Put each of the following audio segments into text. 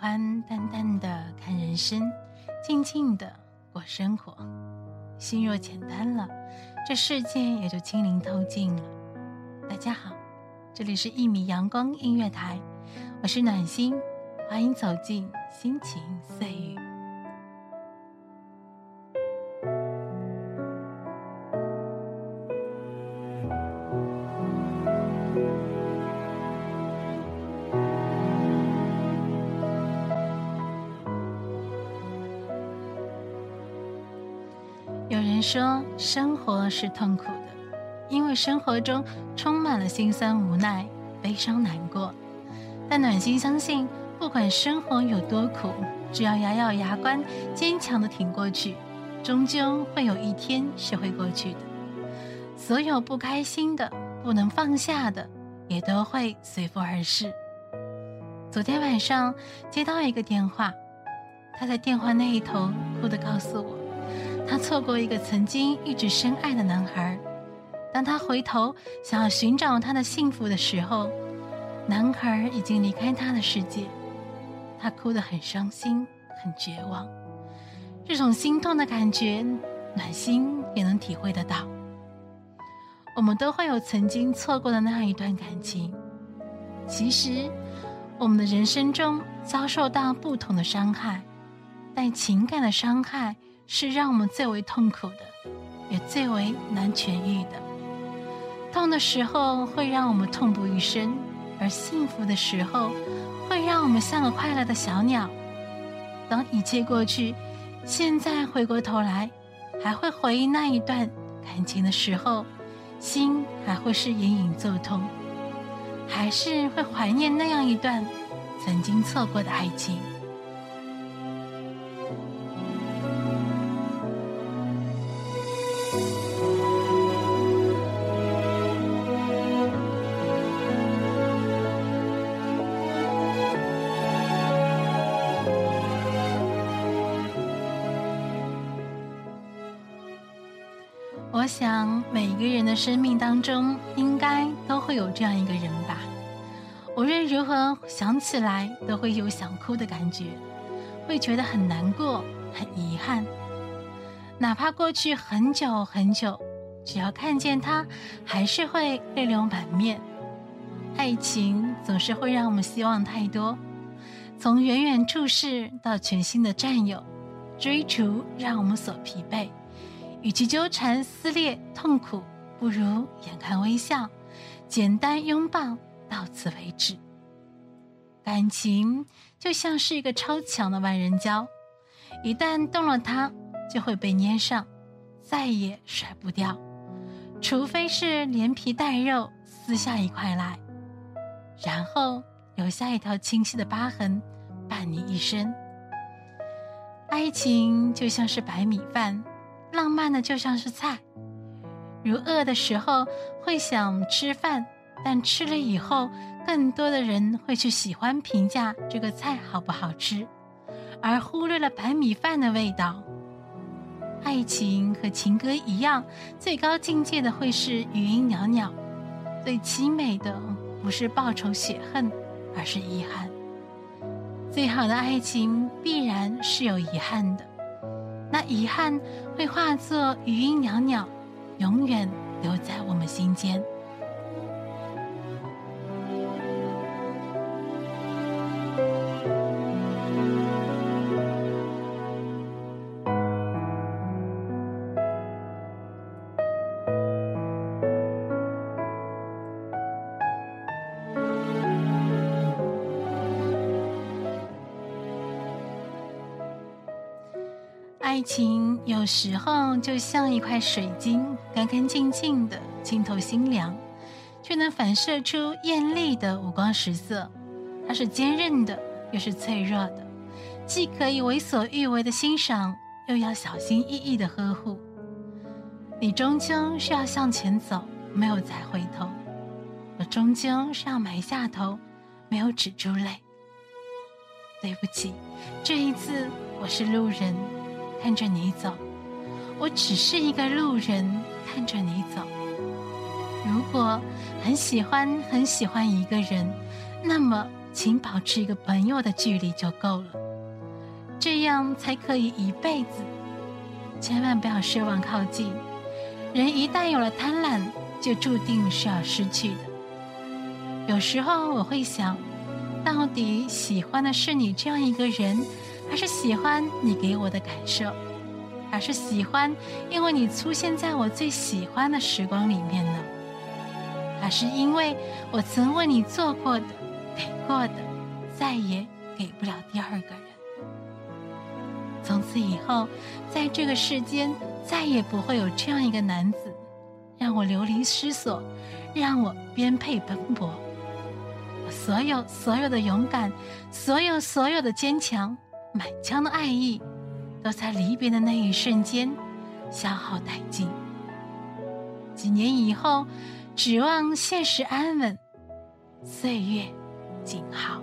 欢淡淡的看人生，静静的过生活。心若简单了，这世界也就清灵透净了。大家好，这里是一米阳光音乐台，我是暖心，欢迎走进心情碎语。有人说，生活是痛苦的，因为生活中充满了心酸、无奈、悲伤、难过。但暖心相信，不管生活有多苦，只要咬咬牙关，坚强的挺过去，终究会有一天是会过去的。所有不开心的、不能放下的，也都会随风而逝。昨天晚上接到一个电话，他在电话那一头哭的告诉我。他错过一个曾经一直深爱的男孩，当他回头想要寻找他的幸福的时候，男孩已经离开他的世界。他哭得很伤心，很绝望。这种心痛的感觉，暖心也能体会得到。我们都会有曾经错过的那样一段感情。其实，我们的人生中遭受到不同的伤害，但情感的伤害。是让我们最为痛苦的，也最为难痊愈的。痛的时候会让我们痛不欲生，而幸福的时候会让我们像个快乐的小鸟。当一切过去，现在回过头来，还会回忆那一段感情的时候，心还会是隐隐作痛，还是会怀念那样一段曾经错过的爱情。想每一个人的生命当中，应该都会有这样一个人吧。无论如何想起来，都会有想哭的感觉，会觉得很难过、很遗憾。哪怕过去很久很久，只要看见他，还是会泪流满面。爱情总是会让我们希望太多，从远远注视到全新的占有，追逐让我们所疲惫。与其纠缠、撕裂、痛苦，不如眼看微笑，简单拥抱，到此为止。感情就像是一个超强的万人胶，一旦动了它，就会被粘上，再也甩不掉。除非是连皮带肉撕下一块来，然后留下一条清晰的疤痕，伴你一生。爱情就像是白米饭。浪漫的就像是菜，如饿的时候会想吃饭，但吃了以后，更多的人会去喜欢评价这个菜好不好吃，而忽略了白米饭的味道。爱情和情歌一样，最高境界的会是余音袅袅，最凄美的不是报仇雪恨，而是遗憾。最好的爱情必然是有遗憾的。那遗憾会化作余音袅袅，永远留在我们心间。爱情有时候就像一块水晶，干干净净的，清透心凉，却能反射出艳丽的五光十色。它是坚韧的，又是脆弱的，既可以为所欲为的欣赏，又要小心翼翼的呵护。你终究是要向前走，没有再回头；我终究是要埋下头，没有止住泪。对不起，这一次我是路人。看着你走，我只是一个路人，看着你走。如果很喜欢很喜欢一个人，那么请保持一个朋友的距离就够了，这样才可以一辈子。千万不要奢望靠近，人一旦有了贪婪，就注定是要失去的。有时候我会想，到底喜欢的是你这样一个人，还是喜欢你给我的感受，还是喜欢因为你出现在我最喜欢的时光里面呢？还是因为我曾为你做过的、给过的，再也给不了第二个人？从此以后，在这个世间再也不会有这样一个男子，让我流离失所，让我颠沛奔波。我所有所有的勇敢，所有所有的坚强，满腔的爱意，都在离别的那一瞬间消耗殆尽。几年以后，指望现实安稳，岁月静好。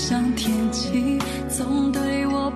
像天气，总对我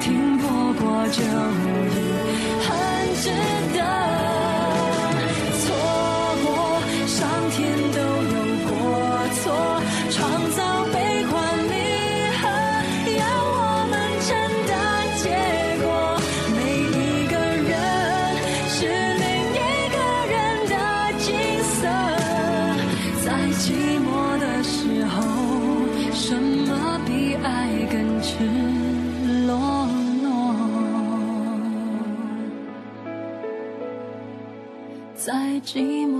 停泊过就已很值得寂寞。